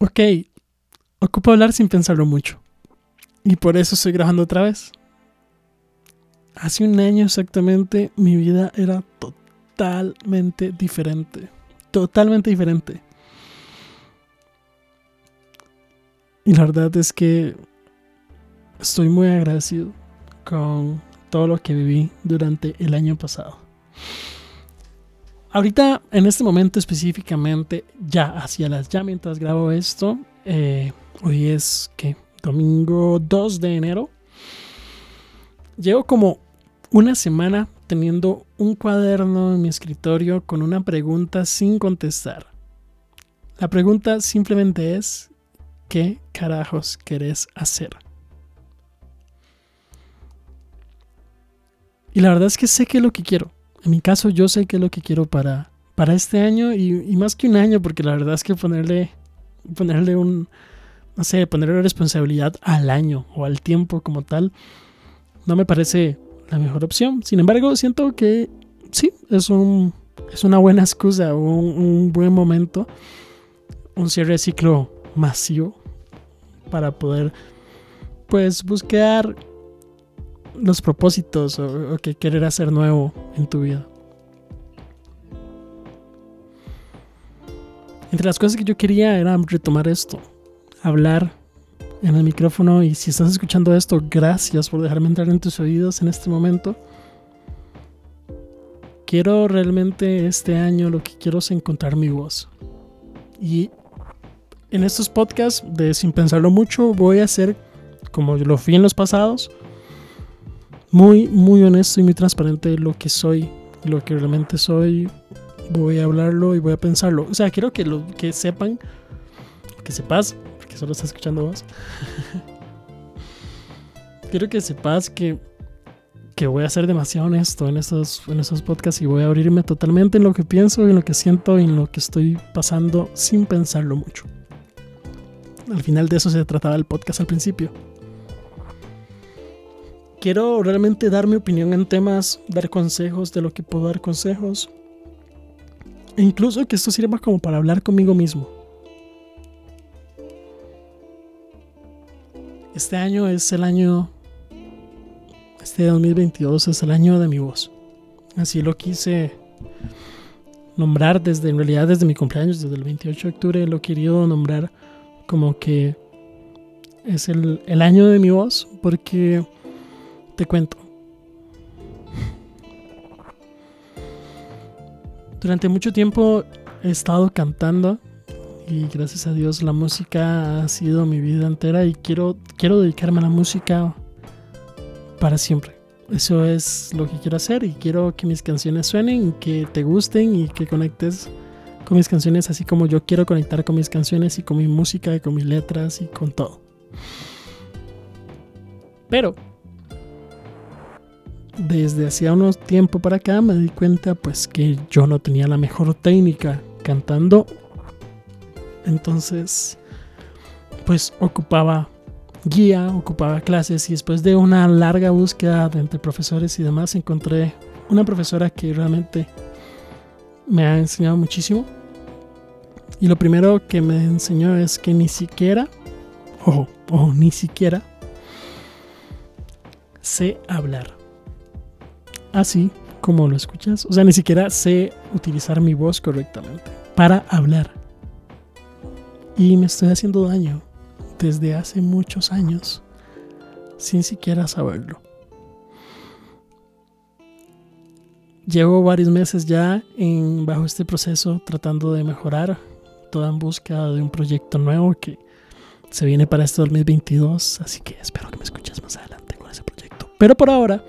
ok, ocupo hablar sin pensarlo mucho. Y por eso estoy grabando otra vez. Hace un año exactamente mi vida era totalmente diferente. Totalmente diferente. Y la verdad es que estoy muy agradecido con todo lo que viví durante el año pasado. Ahorita, en este momento específicamente, ya hacia las ya mientras grabo esto, eh, hoy es que domingo 2 de enero. Llevo como una semana teniendo un cuaderno en mi escritorio con una pregunta sin contestar. La pregunta simplemente es, ¿qué carajos querés hacer? Y la verdad es que sé qué es lo que quiero. En mi caso yo sé qué es lo que quiero para, para este año y, más que un año, porque la verdad es que ponerle, ponerle un, no sé, ponerle responsabilidad al año o al tiempo como tal, no me parece la mejor opción. Sin embargo, siento que sí, es, un, es una buena excusa, un, un buen momento, un cierre de ciclo masivo para poder pues buscar los propósitos o, que querer hacer nuevo en tu vida. Entre las cosas que yo quería era retomar esto, hablar en el micrófono y si estás escuchando esto, gracias por dejarme entrar en tus oídos en este momento. Quiero realmente este año lo que quiero es encontrar mi voz. Y en estos podcasts de sin pensarlo mucho voy a hacer como lo fui en los pasados, muy, muy honesto y muy transparente lo que soy, lo que realmente soy. Voy a hablarlo y voy a pensarlo. O sea, quiero que lo que sepan, que sepas, porque solo estás escuchando vos. quiero que sepas que, que voy a ser demasiado honesto en estos, en estos podcasts y voy a abrirme totalmente en lo que pienso, en lo que siento y en lo que estoy pasando sin pensarlo mucho. Al final de eso se trataba el podcast al principio quiero realmente dar mi opinión en temas, dar consejos de lo que puedo dar consejos. E incluso que esto sirva como para hablar conmigo mismo. Este año es el año, este 2022 es el año de mi voz. Así lo quise nombrar desde, en realidad desde mi cumpleaños, desde el 28 de octubre, lo he querido nombrar como que es el, el año de mi voz, porque te cuento. Durante mucho tiempo he estado cantando y gracias a Dios la música ha sido mi vida entera y quiero, quiero dedicarme a la música para siempre. Eso es lo que quiero hacer y quiero que mis canciones suenen, que te gusten y que conectes con mis canciones así como yo quiero conectar con mis canciones y con mi música y con mis letras y con todo. Pero desde hacía unos tiempo para acá me di cuenta pues que yo no tenía la mejor técnica cantando. Entonces, pues ocupaba guía, ocupaba clases y después de una larga búsqueda entre profesores y demás encontré una profesora que realmente me ha enseñado muchísimo. Y lo primero que me enseñó es que ni siquiera, ojo, ojo, ni siquiera sé hablar así como lo escuchas. O sea, ni siquiera sé utilizar mi voz correctamente para hablar. Y me estoy haciendo daño desde hace muchos años sin siquiera saberlo. Llevo varios meses ya en, bajo este proceso tratando de mejorar, toda en busca de un proyecto nuevo que se viene para este 2022, así que espero que me escuches más adelante con ese proyecto. Pero por ahora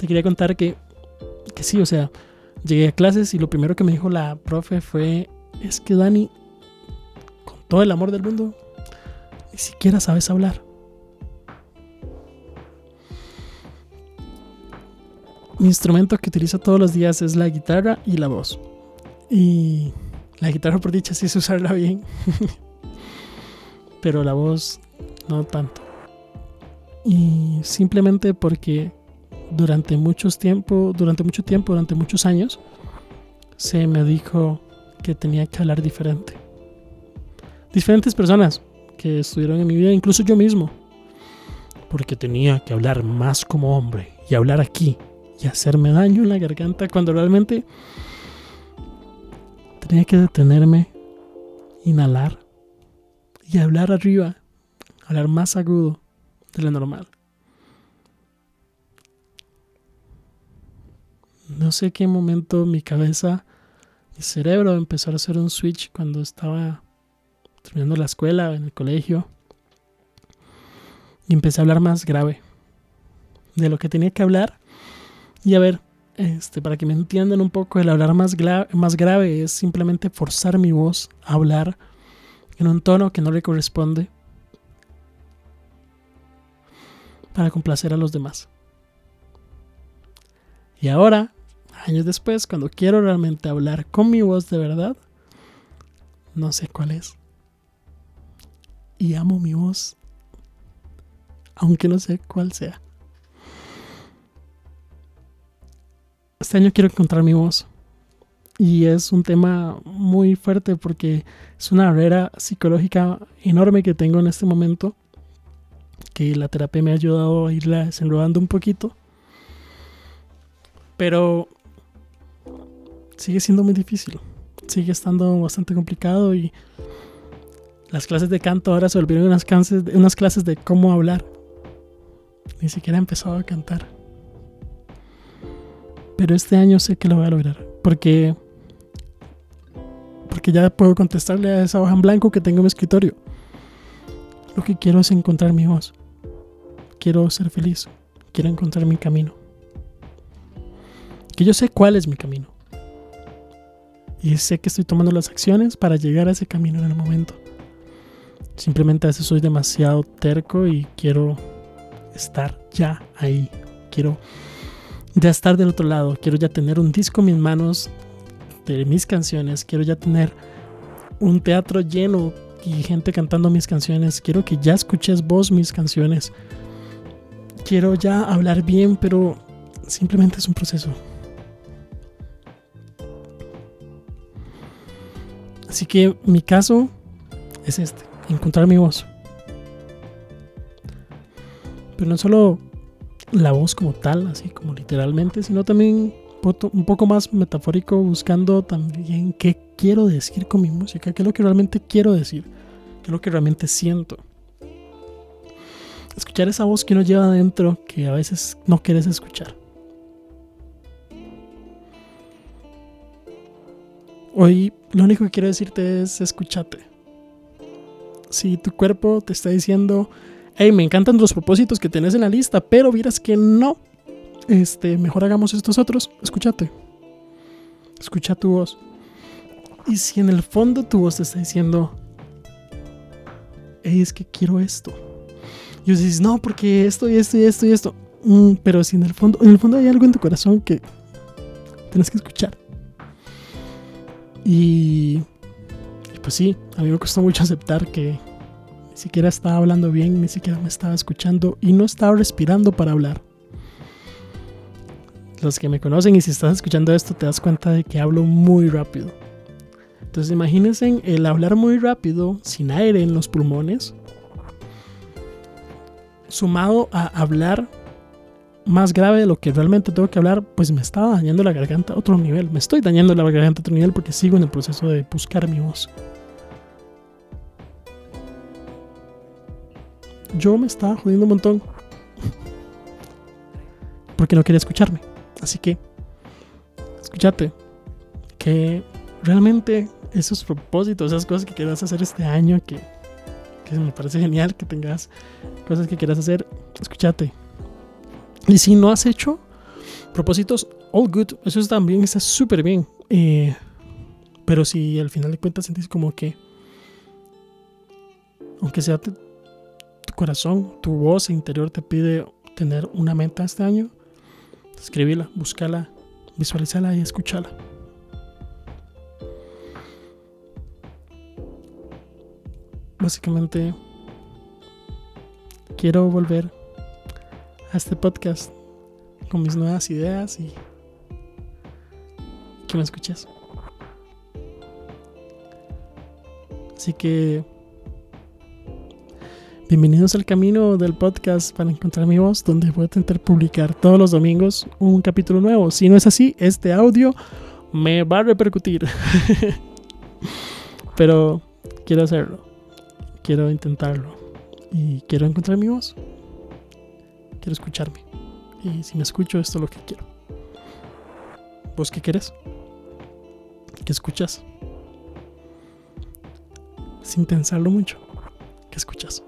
te quería contar que, que sí, o sea, llegué a clases y lo primero que me dijo la profe fue, es que Dani, con todo el amor del mundo, ni siquiera sabes hablar. Mi instrumento que utilizo todos los días es la guitarra y la voz. Y la guitarra por dicha sí es usarla bien. Pero la voz no tanto. Y simplemente porque durante muchos tiempo, durante mucho tiempo, durante muchos años, se me dijo que tenía que hablar diferente. diferentes personas que estuvieron en mi vida, incluso yo mismo, porque tenía que hablar más como hombre y hablar aquí y hacerme daño en la garganta cuando realmente tenía que detenerme, inhalar y hablar arriba, hablar más agudo de lo normal. No sé qué momento mi cabeza, mi cerebro empezó a hacer un switch cuando estaba terminando la escuela, en el colegio. Y empecé a hablar más grave de lo que tenía que hablar. Y a ver, este, para que me entiendan un poco, el hablar más, más grave es simplemente forzar mi voz a hablar en un tono que no le corresponde para complacer a los demás. Y ahora, años después, cuando quiero realmente hablar con mi voz de verdad, no sé cuál es. Y amo mi voz, aunque no sé cuál sea. Este año quiero encontrar mi voz. Y es un tema muy fuerte porque es una barrera psicológica enorme que tengo en este momento que la terapia me ha ayudado a irla desenredando un poquito. Pero sigue siendo muy difícil sigue estando bastante complicado y las clases de canto ahora se volvieron unas clases, de, cómo hablar. Ni siquiera he empezado a cantar. Pero este año sé que lo voy a lograr. Porque. Porque ya puedo contestarle a esa hoja en blanco que tengo en mi escritorio. Lo que quiero es encontrar mi voz. Quiero ser feliz. Quiero encontrar mi camino. Que yo sé cuál es mi camino. Y sé que estoy tomando las acciones para llegar a ese camino en el momento. Simplemente a veces soy demasiado terco y quiero estar ya ahí. Quiero ya estar del otro lado. Quiero ya tener un disco en mis manos de mis canciones. Quiero ya tener un teatro lleno y gente cantando mis canciones. Quiero que ya escuches vos mis canciones. Quiero ya hablar bien, pero simplemente es un proceso. Así que mi caso es este encontrar mi voz. Pero no solo la voz como tal, así como literalmente, sino también un poco más metafórico, buscando también qué quiero decir con mi música, qué es lo que realmente quiero decir, qué es lo que realmente siento. Escuchar esa voz que uno lleva adentro que a veces no quieres escuchar. Hoy lo único que quiero decirte es escúchate si tu cuerpo te está diciendo, hey, me encantan los propósitos que tienes en la lista, pero vieras que no, este, mejor hagamos estos otros, escúchate. Escucha tu voz. Y si en el fondo tu voz te está diciendo, hey, es que quiero esto. Y dices, no, porque esto y esto y esto y esto. Mm, pero si en el fondo, en el fondo hay algo en tu corazón que tienes que escuchar. Y pues sí, a mí me costó mucho aceptar que ni siquiera estaba hablando bien, ni siquiera me estaba escuchando y no estaba respirando para hablar. Los que me conocen y si estás escuchando esto te das cuenta de que hablo muy rápido. Entonces imagínense el hablar muy rápido, sin aire en los pulmones, sumado a hablar más grave de lo que realmente tengo que hablar, pues me estaba dañando la garganta a otro nivel. Me estoy dañando la garganta a otro nivel porque sigo en el proceso de buscar mi voz. yo me estaba jodiendo un montón. Porque no quería escucharme. Así que, escúchate. Que realmente esos propósitos, esas cosas que quieras hacer este año, que, que me parece genial que tengas cosas que quieras hacer, escúchate. Y si no has hecho propósitos, all good, eso también está súper bien. Eh, pero si al final de cuentas sentís como que, aunque sea corazón, tu voz interior te pide tener una meta este año, escribirla, búscala, visualizala y escúchala. Básicamente, quiero volver a este podcast con mis nuevas ideas y que me escuches. Así que Bienvenidos al camino del podcast para encontrar mi voz, donde voy a intentar publicar todos los domingos un capítulo nuevo. Si no es así, este audio me va a repercutir. Pero quiero hacerlo. Quiero intentarlo. Y quiero encontrar mi voz. Quiero escucharme. Y si me escucho, esto es lo que quiero. ¿Vos qué quieres? ¿Qué escuchas? Sin pensarlo mucho. ¿Qué escuchas?